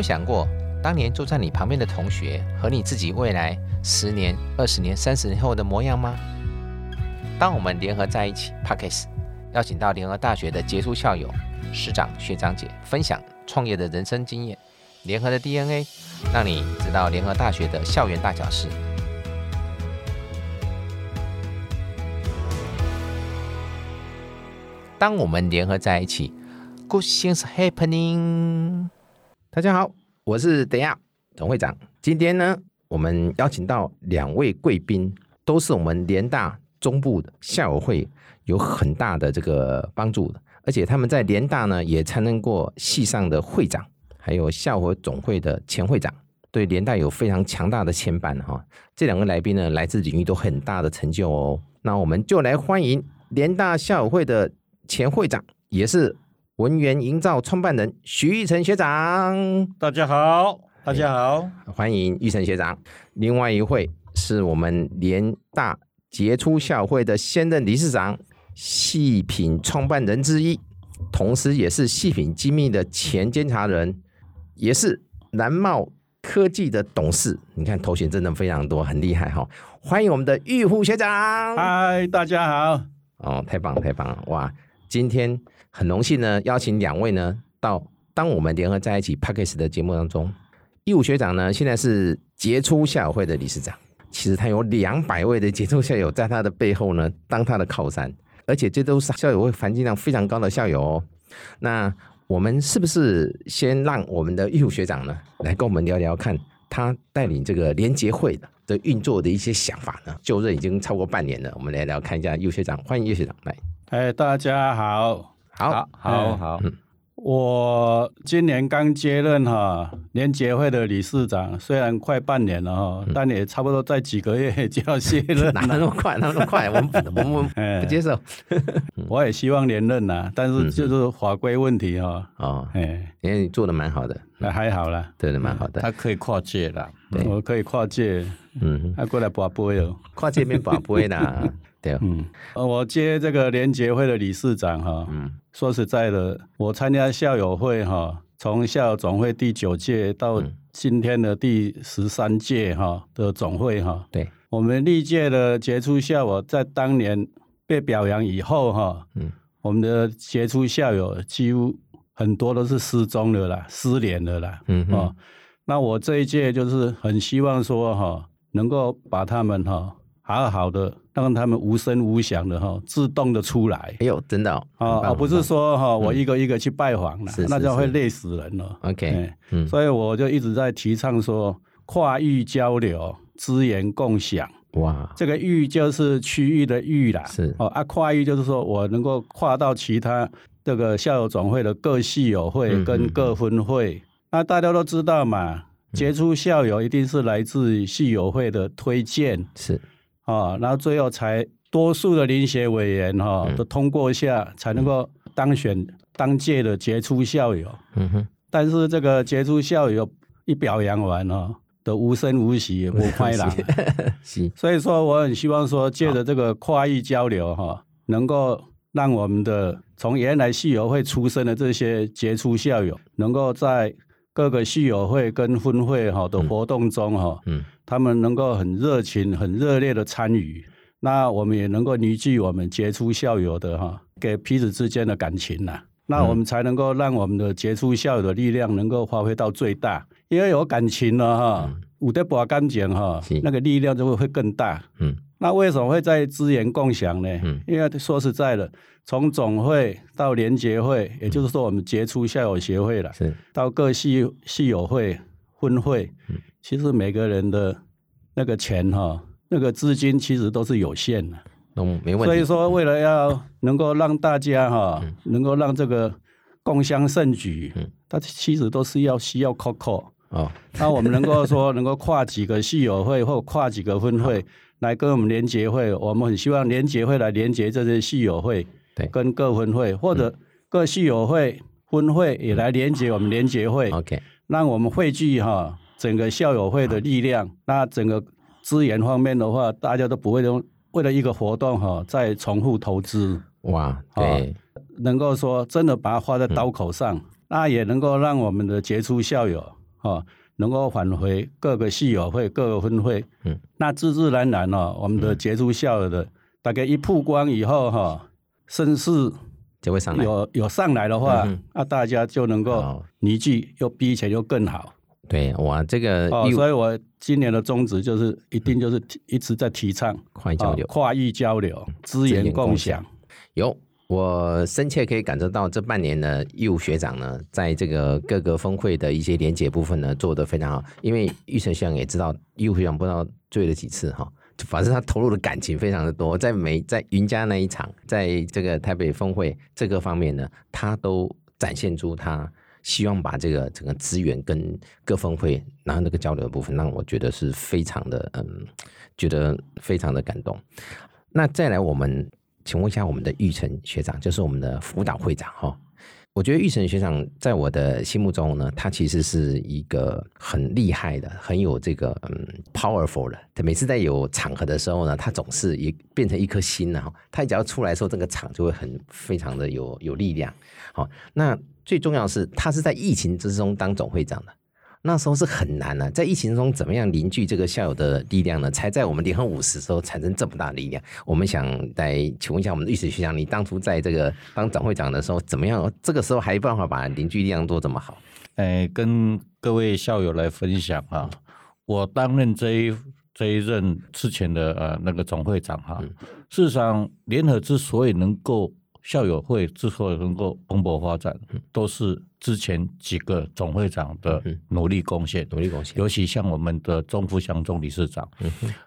有想过，当年坐在你旁边的同学和你自己未来十年、二十年、三十年后的模样吗？当我们联合在一起 p a c k e s 邀请到联合大学的杰出校友、师长、学长姐分享创业的人生经验，联合的 DNA，让你知道联合大学的校园大小事。当我们联合在一起，Good things happening。大家好，我是德亚总会长。今天呢，我们邀请到两位贵宾，都是我们联大中部的校友会有很大的这个帮助的，而且他们在联大呢也担任过系上的会长，还有校友总会的前会长，对联大有非常强大的牵绊哈。这两个来宾呢，来自领域都很大的成就哦。那我们就来欢迎联大校友会的。前会长也是文源营造创办人徐玉成学长，大家好，大家好，欢迎玉成学长。另外一位是我们联大杰出校会的现任理事长，细品创办人之一，同时也是细品机密的前监察人，也是南茂科技的董事。你看头衔真的非常多，很厉害哈！欢迎我们的玉虎学长。嗨，大家好。哦，太棒太棒了，哇！今天很荣幸呢，邀请两位呢到当我们联合在一起 p a c k a g e 的节目当中。义务学长呢，现在是杰出校友会的理事长，其实他有两百位的杰出校友在他的背后呢，当他的靠山，而且这都是校友会含金量非常高的校友哦。那我们是不是先让我们的义务学长呢，来跟我们聊聊看，他带领这个联结会的的运作的一些想法呢？就任已经超过半年了，我们来聊看一下义务学长，欢迎义务学长来。哎，大家好，好，好，好。我今年刚接任哈联结会的理事长，虽然快半年了哈，但也差不多在几个月就要卸任。哪那么快？哪那么快？我们我们不接受。我也希望连任呐，但是就是法规问题哈。哦，哎，因为你做的蛮好的，那还好啦，对的蛮好的。他可以跨界啦，我可以跨界。嗯，他过来拔杯哦，跨界面拔杯啦。对，嗯，我接这个联结会的理事长哈，嗯，说实在的，我参加校友会哈，从校友总会第九届到今天的第十三届哈的总会哈，对，我们历届的杰出校友在当年被表扬以后哈，嗯，我们的杰出校友几乎很多都是失踪的啦，失联的啦，嗯哦，那我这一届就是很希望说哈，能够把他们哈。好好的让他们无声无响的哈，自动的出来。哎呦，真的哦，而不是说哈，我一个一个去拜访了，那就会累死人了。OK，嗯，所以我就一直在提倡说，跨域交流、资源共享。哇，这个域就是区域的域啦。是哦，啊，跨域就是说我能够跨到其他这个校友总会的各系友会跟各分会。那大家都知道嘛，杰出校友一定是来自系友会的推荐。是。啊，然后最后才多数的林协委员哈都通过下，才能够当选当届的杰出校友。嗯哼，但是这个杰出校友一表扬完哈，都无声无息，无快乐。是，所以说我很希望说，借着这个跨域交流哈，能够让我们的从原来系友会出身的这些杰出校友，能够在各个系友会跟分会哈的活动中哈。嗯。他们能够很热情、很热烈的参与，那我们也能够凝聚我们杰出校友的哈，给彼此之间的感情呐，那我们才能够让我们的杰出校友的力量能够发挥到最大。因为有感情了哈，五德博干净哈，那个力量就会会更大。嗯，那为什么会在资源共享呢？嗯，因为说实在的，从总会到联结会，也就是说我们杰出校友协会了，是到各系系友会、分会。其实每个人的那个钱哈，那个资金其实都是有限的，嗯，没问题。所以说，为了要能够让大家哈，能够让这个共襄盛举，嗯，它其实都是要需要 COCO 哦。那我们能够说，能够跨几个系友会或跨几个分会 来跟我们联结会，我们很希望联结会来连接这些系友会，对，跟各分会或者各系友会分会也来连接我们联结会，OK，让我们汇聚哈。整个校友会的力量，那整个资源方面的话，大家都不会用为了一个活动哈再重复投资。哇，对，能够说真的把它花在刀口上，那也能够让我们的杰出校友哦，能够返回各个系友会、各个分会，嗯，那自自然然哦，我们的杰出校友的大概一曝光以后哈，声势就会上来，有有上来的话，那大家就能够凝聚，又比以前又更好。对，我，这个哦，所以我今年的宗旨就是一定就是一直在提倡跨域交流、跨域交流、资源共享。有，我深切可以感受到这半年呢，义务学长呢，在这个各个峰会的一些连结部分呢，做得非常好。因为玉成学长也知道，义务学长不知道醉了几次哈，反正他投入的感情非常的多，在每在云家那一场，在这个台北峰会这个方面呢，他都展现出他。希望把这个整个资源跟各峰会，然后那个交流的部分，让我觉得是非常的，嗯，觉得非常的感动。那再来，我们请问一下我们的玉成学长，就是我们的辅导会长哈。我觉得玉成学长在我的心目中呢，他其实是一个很厉害的，很有这个嗯 powerful 的。他每次在有场合的时候呢，他总是也变成一颗心了哈。他只要出来的时候，这个场就会很非常的有有力量。好，那。最重要的是，他是在疫情之中当总会长的，那时候是很难的。在疫情中，怎么样凝聚这个校友的力量呢？才在我们联合五十时候产生这么大力量。我们想来请问一下我们的历史学长，你当初在这个当总会长的时候，怎么样？这个时候还有办法把凝聚力量做这么好？哎，跟各位校友来分享啊，我担任这一这一任之前的呃那个总会长哈，事实上联合之所以能够。校友会之所以能够蓬勃发展，都是之前几个总会长的努力贡献。努力贡献，尤其像我们的钟福祥总理事长，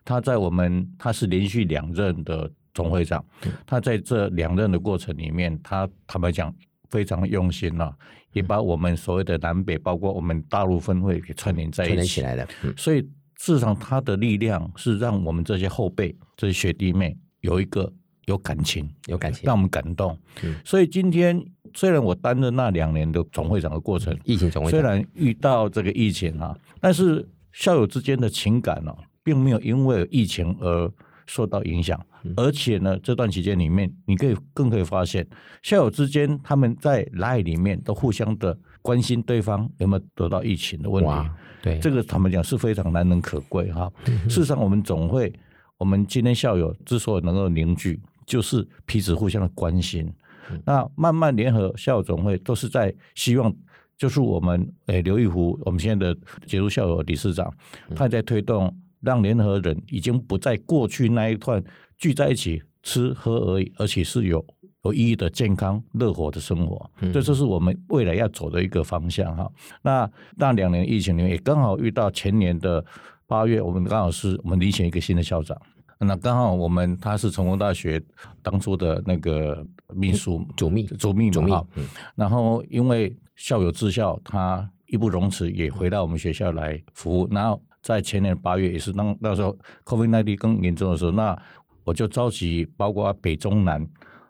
他在我们他是连续两任的总会长，他在这两任的过程里面，他坦白讲非常用心了，也把我们所谓的南北，包括我们大陆分会给串联在一起起来了。所以事实上，他的力量是让我们这些后辈、这些学弟妹有一个。有感情，有感情，让我们感动。所以今天虽然我担任那两年的总会长的过程，疫情总会虽然遇到这个疫情啊，但是校友之间的情感呢，并没有因为疫情而受到影响。而且呢，这段期间里面，你可以更可以发现，校友之间他们在来里面都互相的关心对方有没有得到疫情的问题。对，这个他们讲是非常难能可贵哈。事实上，我们总会，我们今天校友之所以能够凝聚。就是彼此互相的关心，那慢慢联合校友总会都是在希望，就是我们诶刘玉湖，我们现在的杰出校友理事长，他在推动让联合人已经不在过去那一段聚在一起吃喝而已，而且是有有意义的健康乐活的生活，这就是我们未来要走的一个方向哈。那那两年疫情里面也刚好遇到前年的八月，我们刚好是我们遴选一个新的校长。那刚好我们他是成功大学当初的那个秘书主秘。主秘嘛，然后因为校友至校，他义不容辞也回到我们学校来服务。然后在前年八月也是当那时候 COVID nineteen 更严重的时候，那我就召集包括北中南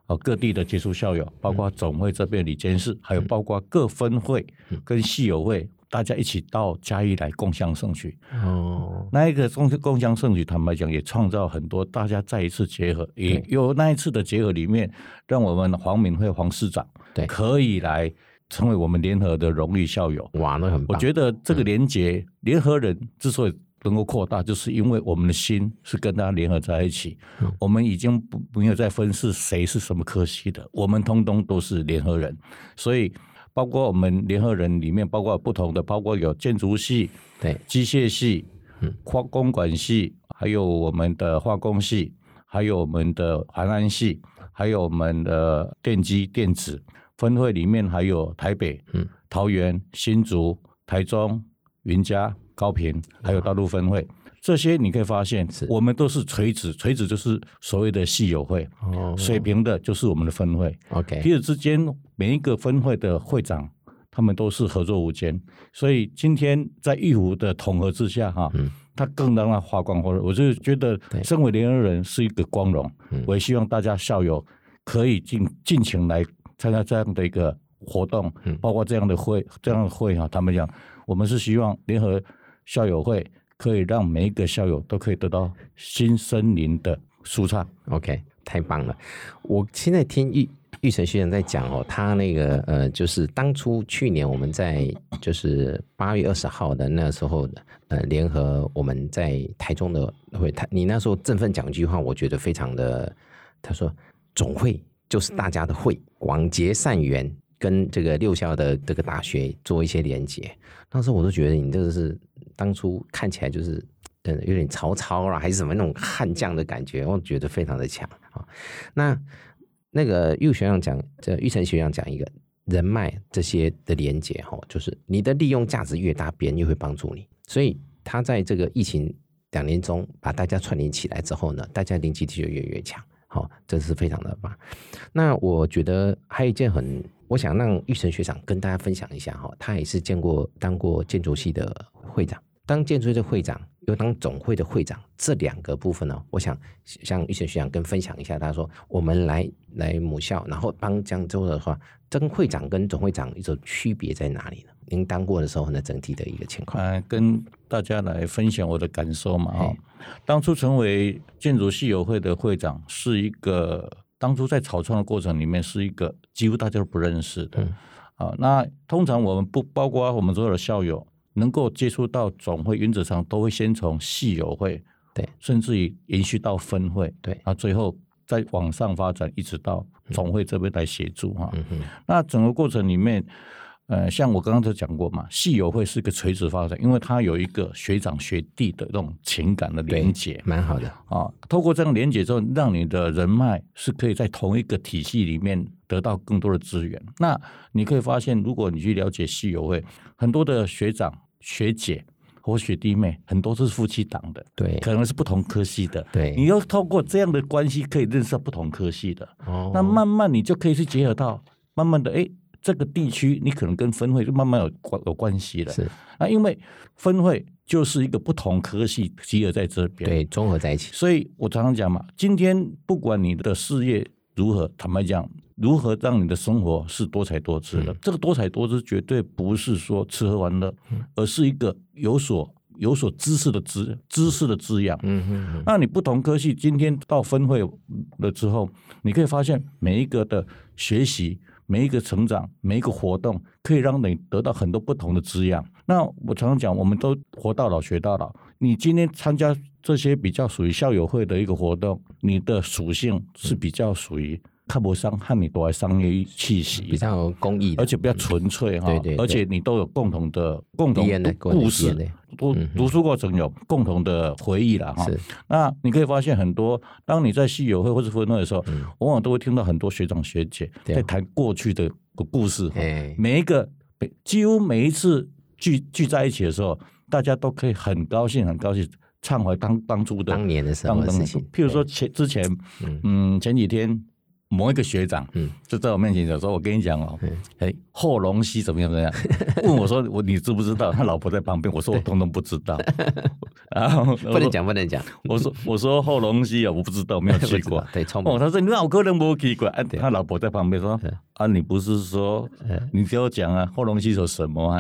呃各地的杰出校友，包括总会这边李监事，还有包括各分会跟系友会。大家一起到嘉义来共襄盛举。哦，那一个共共襄盛举，坦白讲也创造很多大家再一次结合，也有那一次的结合里面，让我们黄敏惠黄市长对。可以来成为我们联合的荣誉校友。哇，那很棒！我觉得这个连结联合人之所以能够扩大，就是因为我们的心是跟大家联合在一起，我们已经不没有再分是谁是什么科系的，我们通通都是联合人，所以。包括我们联合人里面，包括不同的，包括有建筑系、对。机械系、嗯。化工管系，还有我们的化工系，还有我们的环安系，还有我们的电机电子分会里面，还有台北、嗯。桃园、新竹、台中、云嘉、高平，还有大陆分会。这些你可以发现，我们都是垂直，垂直就是所谓的系友会，哦。水平的就是我们的分会。OK，彼此之间每一个分会的会长，他们都是合作无间。所以今天在玉湖的统合之下，哈，他更让他发光发热。我就觉得，身为联合人是一个光荣。我也希望大家校友可以尽尽情来参加这样的一个活动，包括这样的会，这样的会哈。他们讲，我们是希望联合校友会。可以让每一个校友都可以得到新森林的舒畅。OK，太棒了！我现在听玉玉成学长在讲哦，他那个呃，就是当初去年我们在就是八月二十号的那时候呃，联合我们在台中的会，他你那时候振奋讲一句话，我觉得非常的，他说总会就是大家的会，广结善缘，跟这个六校的这个大学做一些连接。当时我都觉得你这个是当初看起来就是嗯有点曹操啦，还是什么那种悍将的感觉，我觉得非常的强啊。那。那个玉学长讲，这玉成学长讲一个人脉这些的连接哈，就是你的利用价值越大，别人越会帮助你。所以他在这个疫情两年中把大家串联起来之后呢，大家连接体就越越强，好，这是非常的棒。那我觉得还有一件很，我想让玉成学长跟大家分享一下哈，他也是见过当过建筑系的会长，当建筑系的会长。又当总会的会长，这两个部分呢，我想向玉成学长跟分享一下。他说：“我们来来母校，然后帮江州的话，跟会长跟总会长一种区别在哪里呢？您当过的时候呢，整体的一个情况。”嗯，跟大家来分享我的感受嘛。哈，当初成为建筑系友会的会长，是一个当初在草创的过程里面，是一个几乎大家都不认识的。啊，那通常我们不包括我们所有的校友。能够接触到总会，原则上都会先从系友会，对，甚至于延续到分会，对，啊，最后再往上发展，一直到总会这边来协助哈。那整个过程里面，呃，像我刚刚就讲过嘛，戏友会是个垂直发展，因为它有一个学长学弟的那种情感的连接，蛮好的啊。透过这样连接之后，让你的人脉是可以在同一个体系里面得到更多的资源。那你可以发现，如果你去了解戏友会，很多的学长。学姐或学弟妹很多是夫妻档的，对，可能是不同科系的，对。你要透过这样的关系，可以认识到不同科系的，哦。那慢慢你就可以去结合到，慢慢的，哎，这个地区你可能跟分会就慢慢有关有关系了，是。啊，因为分会就是一个不同科系集合在这边，对，综合在一起。所以我常常讲嘛，今天不管你的事业如何，坦白讲。如何让你的生活是多彩多姿的？这个多彩多姿绝对不是说吃喝玩乐，而是一个有所有所知识的知知识的滋养。嗯嗯。那你不同科系今天到分会了之后，你可以发现每一个的学习、每一个成长、每一个活动，可以让你得到很多不同的滋养。那我常常讲，我们都活到老学到老。你今天参加这些比较属于校友会的一个活动，你的属性是比较属于。看不上和你多商业气息，比较公益，而且比较纯粹哈。对对，而且你都有共同的共同的故事，读读书过程有共同的回忆了哈。那你可以发现很多，当你在戏友会或者分会的时候，往往都会听到很多学长学姐在谈过去的故事。每一个几乎每一次聚聚在一起的时候，大家都可以很高兴很高兴畅怀当当初的当年的时候的事情。譬如说前之前，嗯，前几天。某一个学长，嗯，就在我面前讲说：“我跟你讲哦，哎，后龙溪怎么样怎么样？” 问我说：“我你知不知道？”他老婆在旁边，我说：“我通通不知道。”然后不能讲，不能讲。我说：“我说后龙溪啊，我不知道，没有去过。”对，哦，他说：“你脑壳能不去过？”他老婆在旁边说。啊，你不是说你给我讲啊？后龙溪有什么啊？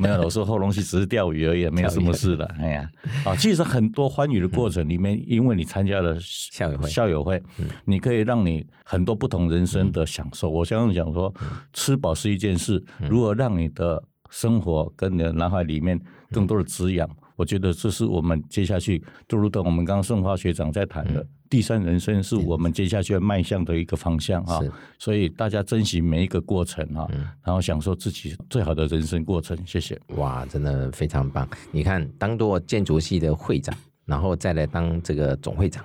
没有，我说后龙溪只是钓鱼而已，没有什么事的。哎呀，啊，其实很多欢愉的过程里面，因为你参加了校友会，校友会，你可以让你很多不同人生的享受。我相信讲说，吃饱是一件事，如何让你的生活跟你的脑海里面更多的滋养，我觉得这是我们接下去，就如同我们刚刚盛华学长在谈的。第三人生是我们接下去迈向的一个方向啊，所以大家珍惜每一个过程啊，然后享受自己最好的人生过程。谢谢。哇，真的非常棒！你看，当做建筑系的会长，然后再来当这个总会长，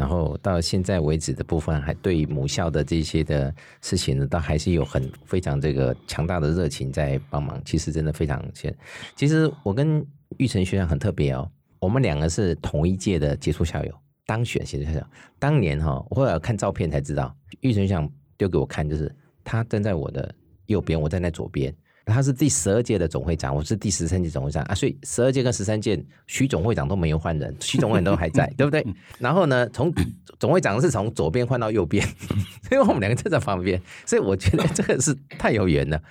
然后到现在为止的部分，还对母校的这些的事情呢，倒还是有很非常这个强大的热情在帮忙。其实真的非常。其实我跟玉成学长很特别哦，我们两个是同一届的杰出校友。当选其实是当年哈，我后来看照片才知道，玉成想丢给我看，就是他站在我的右边，我站在左边。他是第十二届的总会长，我是第十三届总会长啊，所以十二届跟十三届徐总会长都没有换人，徐总会长都还在，对不对？然后呢，从总会长是从左边换到右边，因为我们两个站在旁边，所以我觉得这个是太有缘了，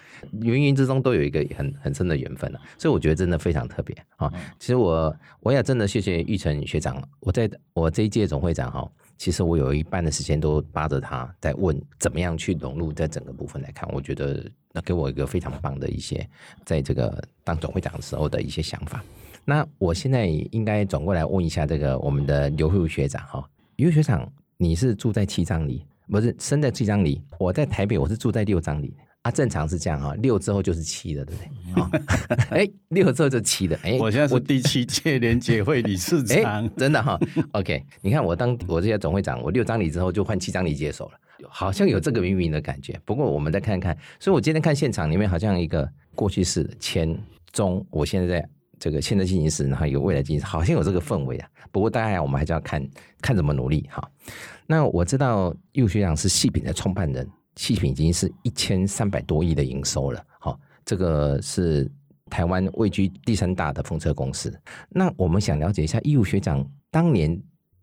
芸芸之中都有一个很很深的缘分了，所以我觉得真的非常特别啊。其实我我也真的谢谢玉成学长，我在我这一届总会长哈。其实我有一半的时间都扒着他在问怎么样去融入在整个部分来看，我觉得那给我一个非常棒的一些在这个当总会长的时候的一些想法。那我现在应该转过来问一下这个我们的刘慧学长哈，刘学长，你是住在七张里，不是生在七张里？我在台北，我是住在六张里。啊，正常是这样哈，六之后就是七了，对不对？啊，哎，六之后就七了。哎，我现在是第七届联结会理事长，真的哈。OK，你看我当我这些总会长，我六张里之后就换七张里接手了，好像有这个冥冥的感觉。不过我们再看看，所以我今天看现场里面好像一个过去式、前、中，我现在在这个现在进行时，然后有未来进行时，好像有这个氛围啊。不过大概我们还是要看看怎么努力哈。那我知道右学长是细品的创办人。细品已经是一千三百多亿的营收了，好，这个是台湾位居第三大的风车公司。那我们想了解一下，义务学长当年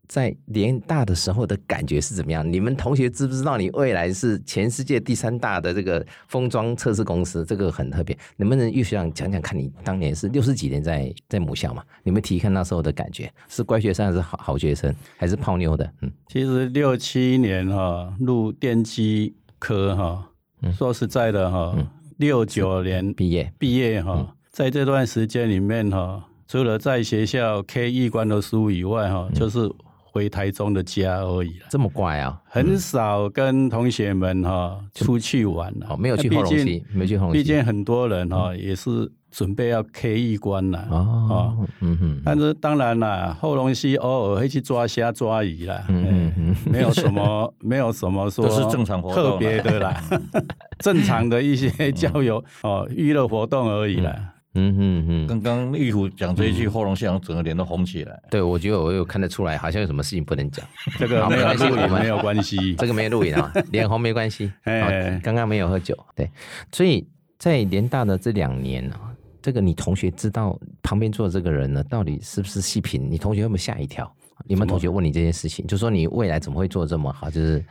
在联大的时候的感觉是怎么样？你们同学知不知道你未来是全世界第三大的这个封装测试公司？这个很特别，能不能义务学长讲讲看你当年是六十几年在在母校嘛？你们提看那时候的感觉，是乖学生还是好好学生，还是泡妞的？嗯，其实六七年哈入电机。科哈，说实在的哈，六九年毕业。毕业哈，在这段时间里面哈，除了在学校 K 一关的书以外哈，就是回台中的家而已了。这么乖啊，很少跟同学们哈出去玩了。没有去后龙溪，没去后龙溪。毕竟很多人哈也是。准备要 K 一关了哦，嗯哼，但是当然啦，后龙溪偶尔会去抓虾抓鱼啦，嗯嗯，没有什么 没有什么说都是正常活动，特别的啦，正常的一些 交友哦娱乐活动而已啦。嗯哼哼，刚刚玉虎讲这一句，后龙像整个脸都红起来。对，我觉得我有看得出来，好像有什么事情不能讲。这个没有录影没有关系，这个没有录影啊，脸红没关系。哎，刚刚没有喝酒，对，所以在联大的这两年呢。这个你同学知道旁边坐的这个人呢，到底是不是细品？你同学有没有吓一跳？你们同学问你这件事情，就说你未来怎么会做这么好？就是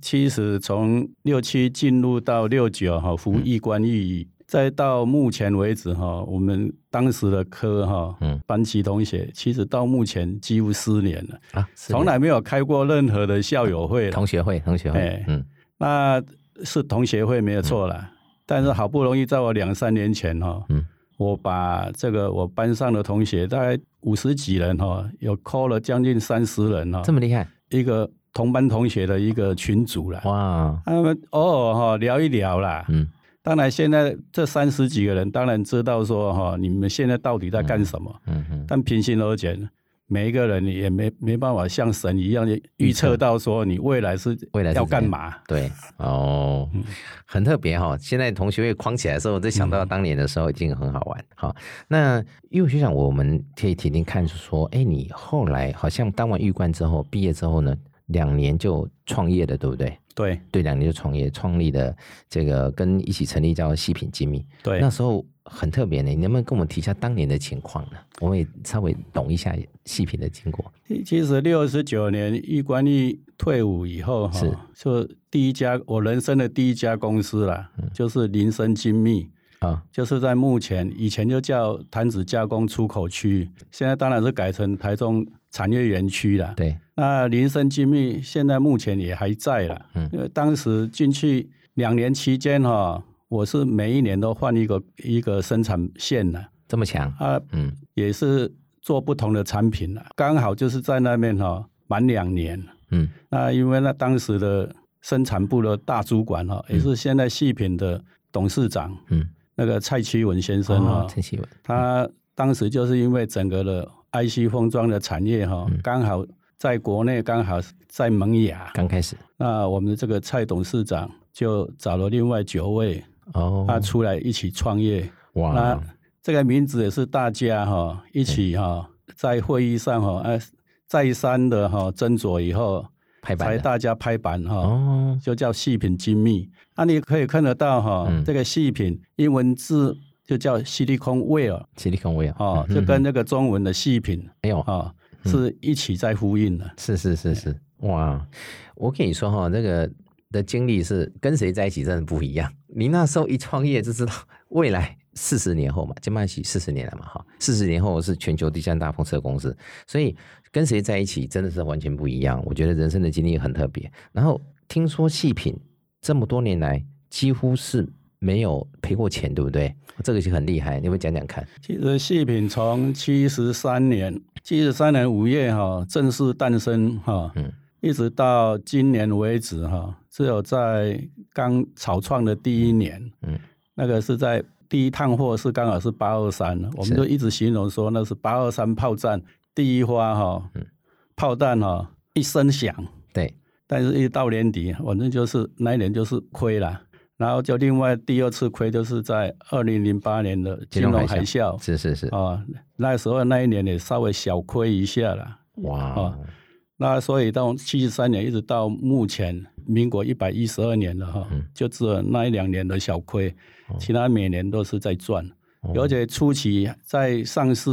其实从六七进入到六九哈，服役官役，再到目前为止哈，我们当时的科哈，嗯，班级同学其实到目前几乎失联了啊，从来没有开过任何的校友会、同学会、同学会，嗯，那是同学会没有错了，但是好不容易在我两三年前哈，嗯。我把这个我班上的同学大概五十几人哈，有 call 了将近三十人哈，这么厉害，一个同班同学的一个群组了，哇，他们偶尔哈聊一聊啦，嗯，当然现在这三十几个人当然知道说哈，你们现在到底在干什么，嗯嗯，但平心而论。每一个人也没没办法像神一样预测到说你未来是未来要干嘛？对哦，很特别哈。现在同学会框起来的时候，我就想到当年的时候已经很好玩。好，那因为学长，我们可以听听看，说，哎，你后来好像当完玉官之后，毕业之后呢，两年就创业了，对不对？对对，两年就创业，创立的这个跟一起成立叫细品精密。对，那时候。很特别呢，你能不能跟我们提一下当年的情况呢？我们也稍微懂一下细品的经过。其实六十九年易官一退伍以后，哈，就第一家我人生的第一家公司啦，就是林森精密啊，就是在目前以前就叫弹子加工出口区，现在当然是改成台中产业园区了。对，那林森精密现在目前也还在了，嗯，因为当时进去两年期间，哈。我是每一年都换一个一个生产线的，这么强啊？嗯，也是做不同的产品了。刚好就是在那边哈，满两年。嗯，那因为那当时的生产部的大主管哈，也是现在细品的董事长。嗯，那个蔡启文先生哈，蔡启文，他当时就是因为整个的 IC 封装的产业哈，刚好在国内刚好在萌芽，刚开始。那我们的这个蔡董事长就找了另外九位。哦，他出来一起创业，哇！那这个名字也是大家哈一起哈在会议上哈哎再三的哈斟酌以后拍板，才大家拍板哈，哦，就叫细品精密。那你可以看得到哈，这个细品英文字就叫 silicon ware，silicon ware 哦，就跟那个中文的细品没有哈是一起在呼应的。是是是是，哇！我跟你说哈，那个。的经历是跟谁在一起真的不一样。你那时候一创业就知道未来四十年后嘛，金麦喜四十年了嘛，哈，四十年后是全球第三大风车公司，所以跟谁在一起真的是完全不一样。我觉得人生的经历很特别。然后听说细品这么多年来几乎是没有赔过钱，对不对？这个就很厉害，你会讲讲看。其实细品从七十三年，七十三年五月哈正式诞生哈，嗯，一直到今年为止哈，只有在刚草创的第一年，嗯，那个是在。第一趟货是刚好是八二三，我们就一直形容说那是八二三炮战第一花哈，炮弹哈一声响，对，但是一到年底，反正就是那一年就是亏了，然后就另外第二次亏就是在二零零八年的金融海啸，是是是。啊，那时候那一年也稍微小亏一下了，哇，那所以到七十三年一直到目前民国一百一十二年了哈，就只有那一两年的小亏。其他每年都是在赚，而且初期在上市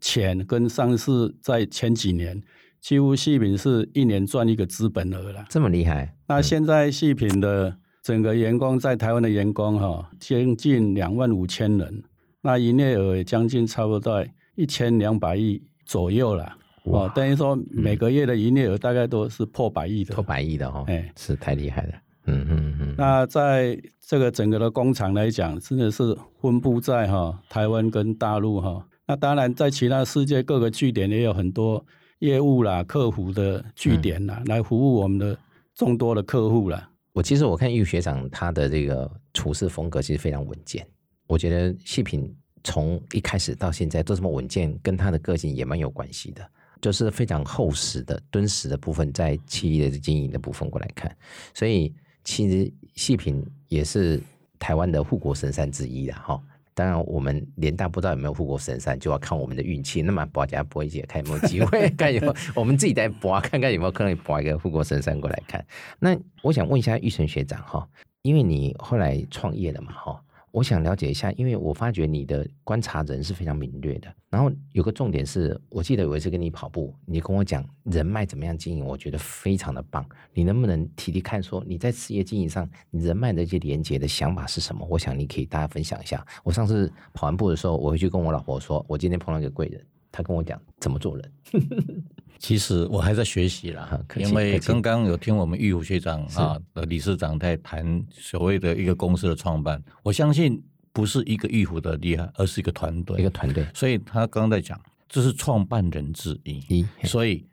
前跟上市在前几年，几乎细品是一年赚一个资本额了。这么厉害？那现在细品的整个员工在台湾的员工哈，将近两万五千人，那营业额将近差不多一千两百亿左右了。哦，等于说每个月的营业额大概都是破百亿的。破百亿的哈，哎，是太厉害了。嗯嗯嗯，那在这个整个的工厂来讲，真的是分布在哈台湾跟大陆哈。那当然，在其他世界各个据点也有很多业务啦、客服的据点啦，来服务我们的众多的客户啦。我其实我看玉学长他的这个处事风格其实非常稳健，我觉得细品从一开始到现在都这么稳健，跟他的个性也蛮有关系的。就是非常厚实的敦实的部分，在企业的经营的部分过来看，所以。其实细品也是台湾的护国神山之一的哈。当然，我们联大不知道有没有护国神山，就要看我们的运气。那么，博家博一姐看有没有机会，看有没有我们自己在博，看看有没有可能博一个护国神山过来看。那我想问一下玉成学长哈，因为你后来创业了嘛哈。我想了解一下，因为我发觉你的观察人是非常敏锐的。然后有个重点是，我记得有一次跟你跑步，你跟我讲人脉怎么样经营，我觉得非常的棒。你能不能提提看，说你在事业经营上，你人脉的一些连接的想法是什么？我想你可以大家分享一下。我上次跑完步的时候，我回去跟我老婆说，我今天碰到一个贵人，他跟我讲怎么做人。其实我还在学习啦，因为刚刚有听我们玉虎学长啊的理事长在谈所谓的一个公司的创办，我相信不是一个玉虎的厉害，而是一个团队，一个团队。所以他刚刚在讲，这是创办人之一，所以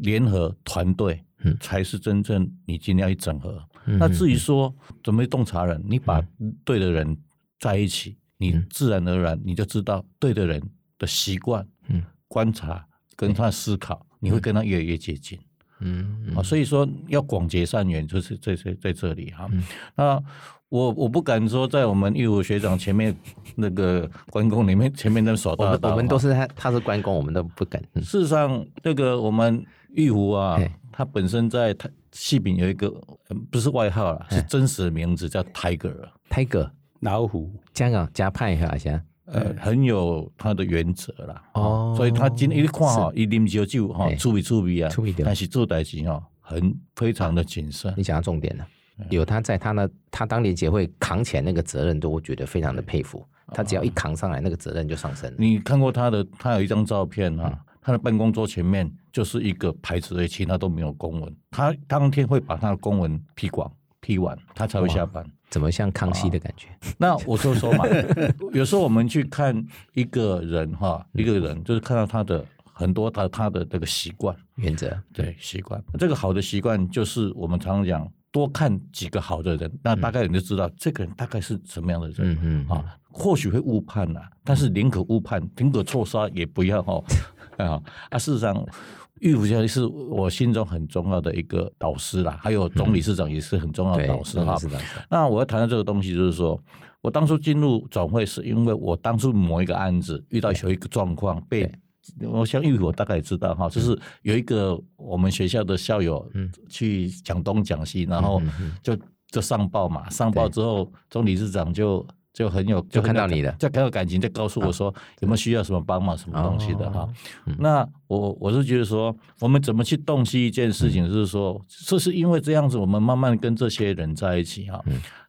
联合团队才是真正你今天要去整合。那至于说怎么洞察人，你把对的人在一起，你自然而然你就知道对的人的习惯、嗯。观察跟他思考。你会跟他越来越接近，嗯，啊，所以说要广结善缘，就是在在在这里哈。那我我不敢说在我们玉虎学长前面那个关公里面前面那手大刀，我们都是他他是关公，我们都不敢。事实上，那个我们玉虎啊，他本身在他戏品有一个不是外号了，是真实的名字叫 Tiger，Tiger 老虎，香港加派一下先。呃，很有他的原则啦，哦，所以他今天一看哈，一啉酒酒哈，注意注意啊，但是做代志哈，很非常的谨慎。你讲到重点了，有他在他呢，他当年结会扛起来那个责任，都我觉得非常的佩服。他只要一扛上来，那个责任就上升。你看过他的，他有一张照片啊，他的办公桌前面就是一个牌子，而其他都没有公文。他当天会把他的公文批光批完，他才会下班。怎么像康熙的感觉？那我就说嘛，有时候我们去看一个人哈，一个人就是看到他的很多他他的这个习惯原则，对习惯。这个好的习惯就是我们常常讲，多看几个好的人，那大概你就知道这个人大概是什么样的人。嗯嗯啊，或许会误判呐，但是宁可误判，宁可错杀，也不要哈 啊啊！事实上。玉福先生是我心中很重要的一个导师啦，还有总理事长也是很重要的导师哈。那我要谈到这个东西，就是说我当初进入总会，是因为我当初某一个案子遇到有一个状况，被我像玉福大概也知道哈，就是有一个我们学校的校友去讲东讲西，然后就就上报嘛，上报之后总理事长就。就很有，就看到你的，就很有感情，就告诉我说有没有需要什么帮忙，什么东西的哈。那我我是觉得说，我们怎么去洞悉一件事情，就是说，这是因为这样子，我们慢慢跟这些人在一起哈。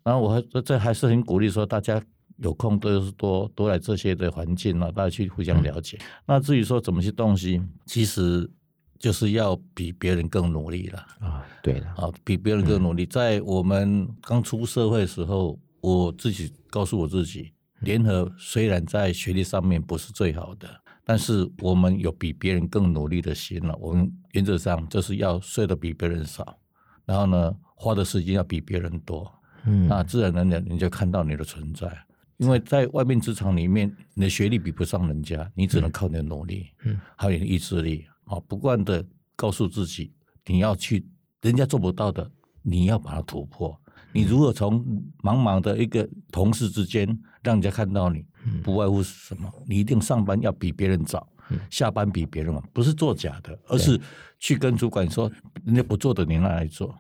然后我还这还是很鼓励说，大家有空都是多多来这些的环境啊，大家去互相了解。那至于说怎么去洞悉，其实就是要比别人更努力了啊。对了，啊，比别人更努力。在我们刚出社会的时候，我自己告诉我自己，联合虽然在学历上面不是最好的，但是我们有比别人更努力的心了。我们原则上就是要睡得比别人少，然后呢，花的时间要比别人多。嗯，那自然而然你就看到你的存在。因为在外面职场里面，你的学历比不上人家，你只能靠你的努力，嗯，还有意志力啊，不断的告诉自己，你要去人家做不到的，你要把它突破。你如果从茫茫的一个同事之间，让人家看到你，不外乎是什么？你一定上班要比别人早，下班比别人晚，不是作假的，而是去跟主管说，人家不做的你拿来做，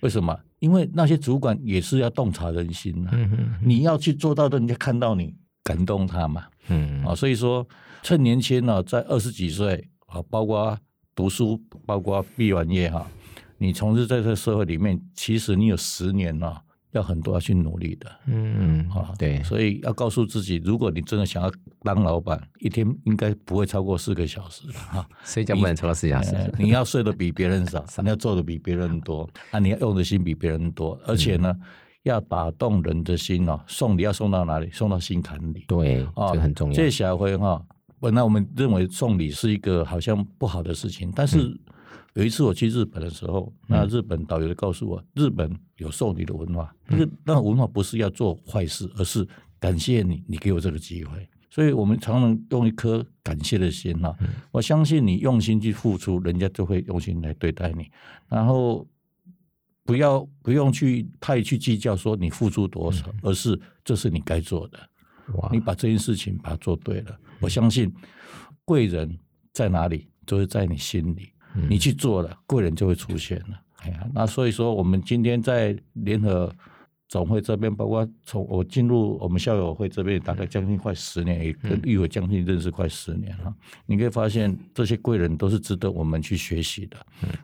为什么？因为那些主管也是要洞察人心呐，你要去做到的，人家看到你感动他嘛，嗯。啊，所以说趁年轻呢，在二十几岁啊，包括读书，包括毕完业哈。你从事在这个社会里面，其实你有十年了，要很多要去努力的。嗯，啊，对，所以要告诉自己，如果你真的想要当老板，一天应该不会超过四个小时的哈。睡觉不能超过四小时。你要睡得比别人少，你要做的比别人多，啊，你要用的心比别人多，而且呢，要打动人的心哦。送礼要送到哪里？送到心坎里。对，这个很重要。这小辉哈，本来我们认为送礼是一个好像不好的事情，但是。有一次我去日本的时候，那日本导游就告诉我，日本有送礼的文化。那个那文化不是要做坏事，而是感谢你，你给我这个机会。所以我们常常用一颗感谢的心哈，我相信你用心去付出，人家就会用心来对待你。然后不要不用去太去计较说你付出多少，而是这是你该做的。你把这件事情把它做对了，我相信贵人在哪里，就是在你心里。你去做了，贵人就会出现了。哎呀，那所以说，我们今天在联合总会这边，包括从我进入我们校友会这边，大概将近快十年，也跟玉伟将近认识快十年了。你可以发现，这些贵人都是值得我们去学习的。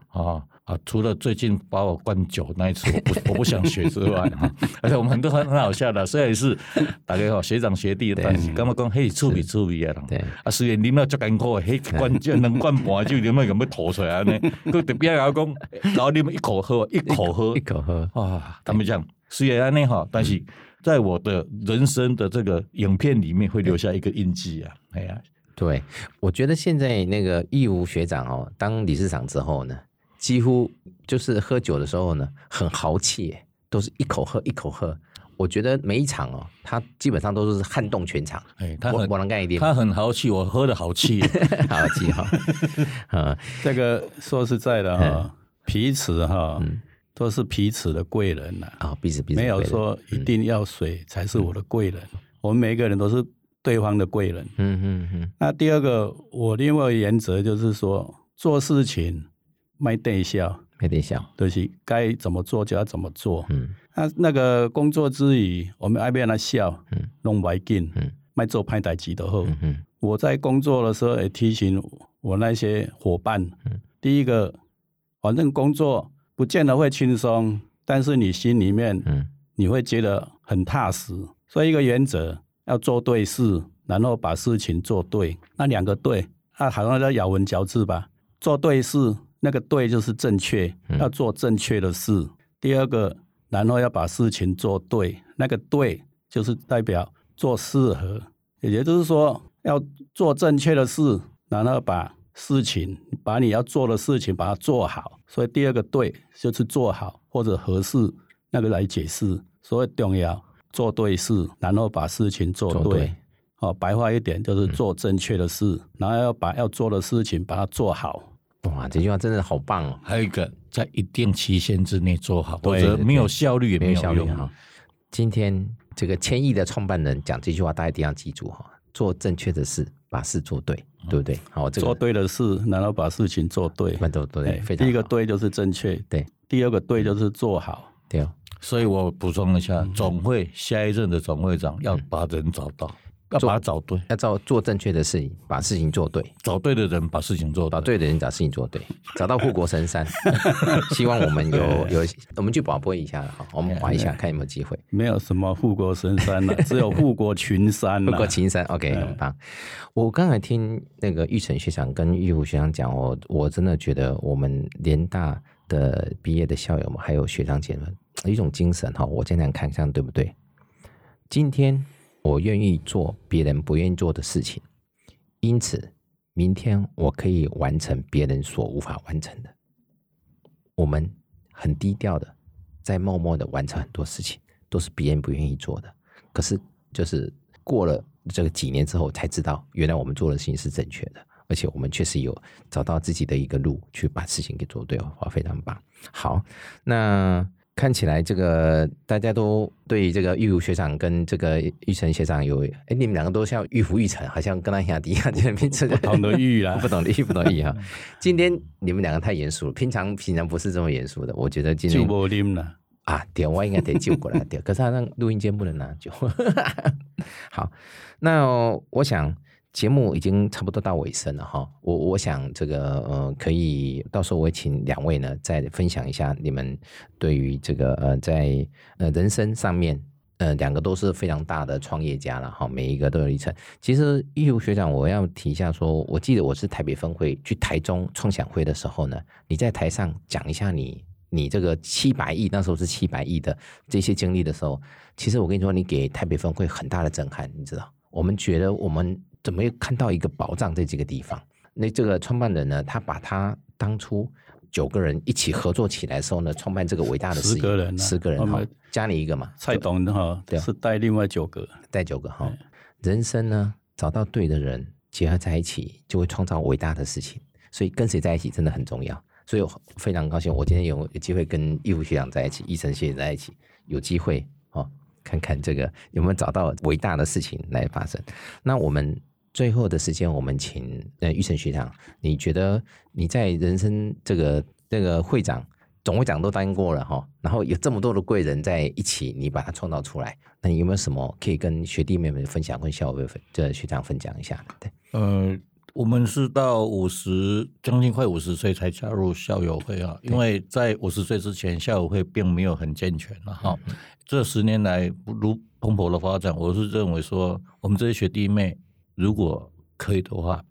啊啊，除了最近把我灌酒那一次，我不 我不想学之外，哈，而且我们很多很很好笑的，虽然是大家好学长学弟，但是刚刚讲嘿粗鄙粗鄙啊？对啊，虽然啉了足艰苦，嘿灌酒能灌半酒，啉了咁 要吐出来呢？佢特别要讲，然后你们一口喝，一口喝，一口喝啊！他们讲虽然安尼哈，但是在我的人生的这个影片里面会留下一个印记啊！哎呀，对，我觉得现在那个义务学长哦，当理事长之后呢。几乎就是喝酒的时候呢，很豪气，都是一口喝一口喝。我觉得每一场哦，他基本上都是撼动全场。哎，他很我能干一点，他很豪气，我喝的豪气，豪气哈。啊，这个说实在的哈，彼此哈都是彼此的贵人呐。啊，彼此彼此没有说一定要谁才是我的贵人，我们每一个人都是对方的贵人。嗯嗯嗯。那第二个，我另外原则就是说，做事情。卖对笑，卖对笑，就是该怎么做就要怎么做。嗯，那那个工作之余，我们爱边来笑，嗯，弄歪劲，嗯，卖做派代机的后。嗯我在工作的时候也提醒我那些伙伴，嗯，第一个，反正工作不见得会轻松，但是你心里面，嗯，你会觉得很踏实。所以一个原则，要做对事，然后把事情做对。那两个对，啊，好像叫咬文嚼字吧，做对事。那个对就是正确，要做正确的事。第二个，然后要把事情做对。那个对就是代表做适合，也就是说要做正确的事，然后把事情把你要做的事情把它做好。所以第二个对就是做好或者合适那个来解释。所以重要做对事，然后把事情做对。哦，白话一点就是做正确的事，然后要把要做的事情把它做好。哇，这句话真的好棒哦！还有一个，在一定期限之内做好，或者没有效率也没有效率哈。今天这个千亿的创办人讲这句话，大家一定要记住哈：做正确的事，把事做对，对不对？好，这个做对的事，然后把事情做对，对对对。第一个对就是正确，对；第二个对就是做好，对。所以我补充一下，总会下一任的总会长要把人找到。要把它找对，要找做正确的事情，把事情做对，找对的人把事情做找对的人，把事情做对，找到护国神山。希望我们有有，我们去广播一下哈，我们玩一下，看有没有机会。没有什么护国神山了，只有护国群山。护国群山，OK，很棒。我刚才听那个玉成学长跟玉虎学长讲，我我真的觉得我们联大的毕业的校友们，还有学长姐们，一种精神哈，我这样看，这样对不对？今天。我愿意做别人不愿意做的事情，因此明天我可以完成别人所无法完成的。我们很低调的，在默默的完成很多事情，都是别人不愿意做的。可是，就是过了这个几年之后，才知道原来我们做的事情是正确的，而且我们确实有找到自己的一个路去把事情给做对，哇，非常棒。好，那。看起来这个大家都对这个玉如学长跟这个玉成学长有哎，你们两个都像玉福玉成，好像跟他一样的 这个名字不懂的玉啊，不懂的玉不懂玉哈。今天你们两个太严肃了，平常平常不是这么严肃的。我觉得今天就了啊，点，我应该得救过来点，可是他那录音间不能拿酒。好，那我想。节目已经差不多到尾声了哈，我我想这个呃，可以到时候我请两位呢再分享一下你们对于这个呃在呃人生上面呃两个都是非常大的创业家了哈，每一个都有一层。其实玉如学长，我要提一下说，我记得我是台北分会去台中创想会的时候呢，你在台上讲一下你你这个七百亿那时候是七百亿的这些经历的时候，其实我跟你说，你给台北分会很大的震撼，你知道，我们觉得我们。怎么又看到一个宝藏在这个地方？那这个创办人呢？他把他当初九个人一起合作起来的时候呢，创办这个伟大的十个人，十个人哈，加你一个嘛？蔡董哈，对，是带另外九个，带九个哈。人生呢，找到对的人结合在一起，就会创造伟大的事情。所以跟谁在一起真的很重要。所以我非常高兴，我今天有有机会跟义务学长在一起，医生学长在一起，有机会哦，看看这个有没有找到伟大的事情来发生。那我们。最后的时间，我们请呃玉成学长，你觉得你在人生这个这个会长、总会长都当过了哈，然后有这么多的贵人在一起，你把它创造出来，那你有没有什么可以跟学弟妹们分享，跟校友分这学长分享一下？对，呃，我们是到五十将近快五十岁才加入校友会啊，因为在五十岁之前，校友会并没有很健全了哈。这十年来如蓬勃的发展，我是认为说，我们这些学弟妹。如果可以的话，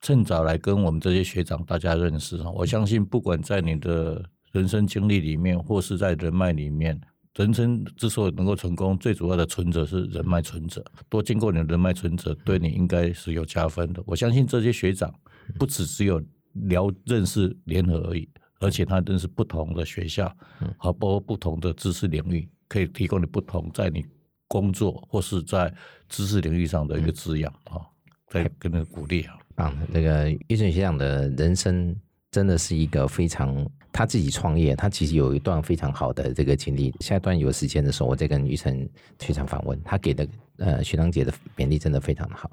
趁早来跟我们这些学长大家认识我相信，不管在你的人生经历里面，或是在人脉里面，人生之所以能够成功，最主要的存折是人脉存折。多经过你的人脉存折，对你应该是有加分的。我相信这些学长不只只有聊认识联合而已，而且他认识不同的学校，和包括不同的知识领域，可以提供你不同在你。工作或是在知识领域上的一个滋养啊，在跟那个鼓励啊，棒！那个玉成学长的人生真的是一个非常，他自己创业，他其实有一段非常好的这个经历。下一段有时间的时候，我再跟玉成学长访问，他给的呃学长姐的勉励真的非常的好。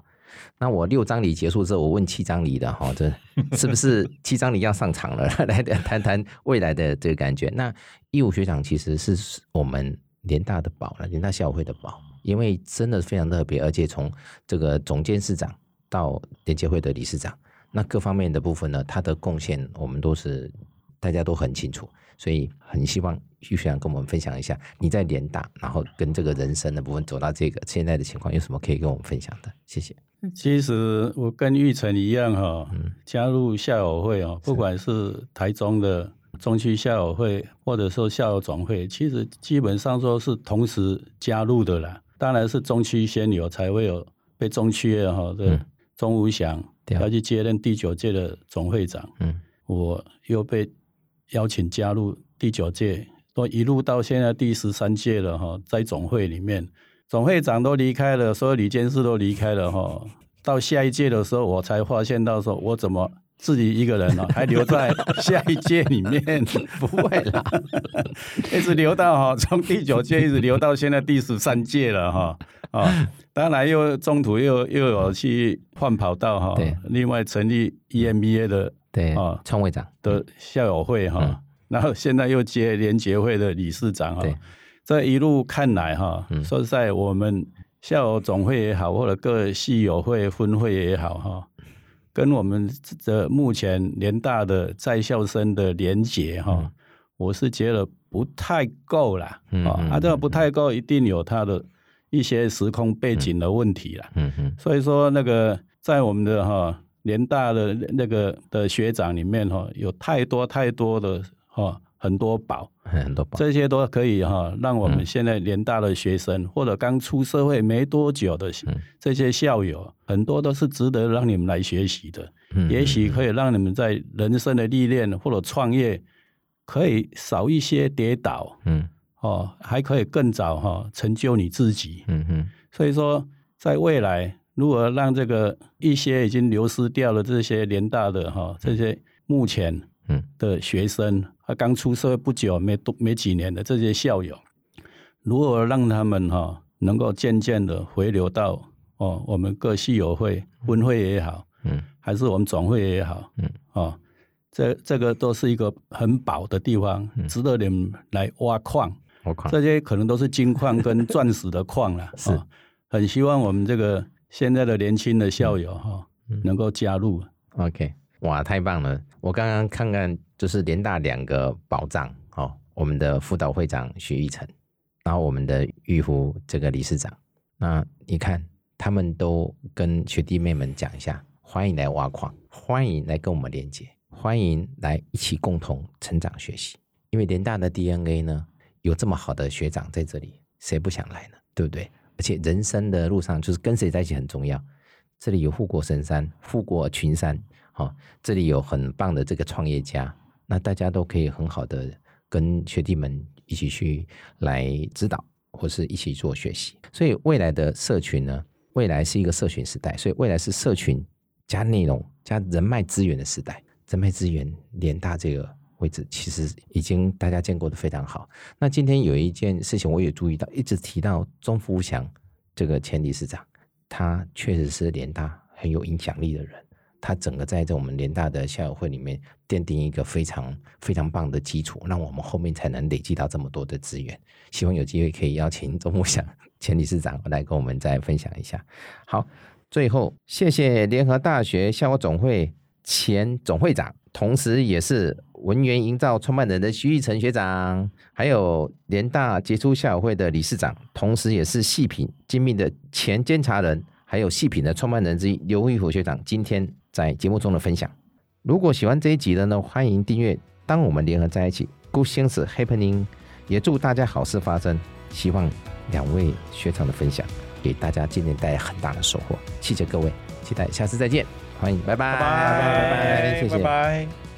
那我六章里结束之后，我问七章里的哈，这 是不是七章里要上场了？来谈谈未来的这个感觉。那义务学长其实是我们。联大的宝了，联大校友会的宝，因为真的非常特别，而且从这个总监事长到联结会的理事长，那各方面的部分呢，他的贡献我们都是大家都很清楚，所以很希望玉学长跟我们分享一下你在联大，然后跟这个人生的部分走到这个现在的情况，有什么可以跟我们分享的？谢谢。其实我跟玉成一样哈，加入校友会哦，不管是台中的。中区校友会或者说校友总会，其实基本上说是同时加入的啦。当然是中区先有，才会有被中区的哈的钟武祥要去接任第九届的总会长。嗯，我又被邀请加入第九届，都一路到现在第十三届了哈。在总会里面，总会长都离开了，所有理监事都离开了哈。到下一届的时候，我才发现到说，我怎么。自己一个人哦，还留在下一届里面，不会啦，一直留到哈，从第九届一直留到现在第十三届了哈啊，当然又中途又又有去换跑道哈，对，另外成立 EMBA 的对啊，创会长。的校友会哈，然后现在又接联结会的理事长哈，这一路看来哈，说实在我们校友总会也好，或者各系友会分会也好，哈，跟我们的目前联大的在校生的连结，哈，我是觉得不太够啦。啊，啊，这个不太够，一定有它的一些时空背景的问题啦。嗯嗯，所以说那个在我们的哈联大的那个的学长里面，哈，有太多太多的哈。很多宝，很多宝，这些都可以哈，让我们现在联大的学生或者刚出社会没多久的这些校友，很多都是值得让你们来学习的。也许可以让你们在人生的历练或者创业，可以少一些跌倒，嗯，哦，还可以更早哈成就你自己。嗯哼，所以说，在未来，如果让这个一些已经流失掉了这些联大的哈这些目前嗯。的学生，他刚出社会不久，没多没几年的这些校友，如何让他们哈能够渐渐的回流到哦我们各系友会分会也好，嗯，还是我们总会也好，嗯，哦，这这个都是一个很宝的地方，值得你们来挖矿。这些可能都是金矿跟钻石的矿了，是很希望我们这个现在的年轻的校友哈能够加入。OK。哇，太棒了！我刚刚看看，就是联大两个宝藏哦，我们的辅导会长徐玉成，然后我们的玉湖这个理事长，那你看，他们都跟学弟妹们讲一下，欢迎来挖矿，欢迎来跟我们连接，欢迎来一起共同成长学习。因为联大的 DNA 呢，有这么好的学长在这里，谁不想来呢？对不对？而且人生的路上，就是跟谁在一起很重要。这里有富国神山，富国群山。哦，这里有很棒的这个创业家，那大家都可以很好的跟学弟们一起去来指导，或是一起做学习。所以未来的社群呢，未来是一个社群时代，所以未来是社群加内容加人脉资源的时代。人脉资源联大这个位置，其实已经大家见过的非常好。那今天有一件事情我也注意到，一直提到钟福祥这个前理事长，他确实是联大很有影响力的人。他整个在这我们联大的校友会里面奠定一个非常非常棒的基础，让我们后面才能累积到这么多的资源。希望有机会可以邀请钟木祥前理事长来跟我们再分享一下。好，最后谢谢联合大学校友总会前总会长，同时也是文源营造创办人的徐玉成学长，还有联大杰出校友会的理事长，同时也是细品精密的前监察人，还有细品的创办人之一刘玉虎学长，今天。在节目中的分享，如果喜欢这一集的呢，欢迎订阅。当我们联合在一起，Good things happening，也祝大家好事发生。希望两位学长的分享给大家今年带来很大的收获。谢谢各位，期待下次再见，欢迎，拜拜，拜拜，谢谢，拜拜。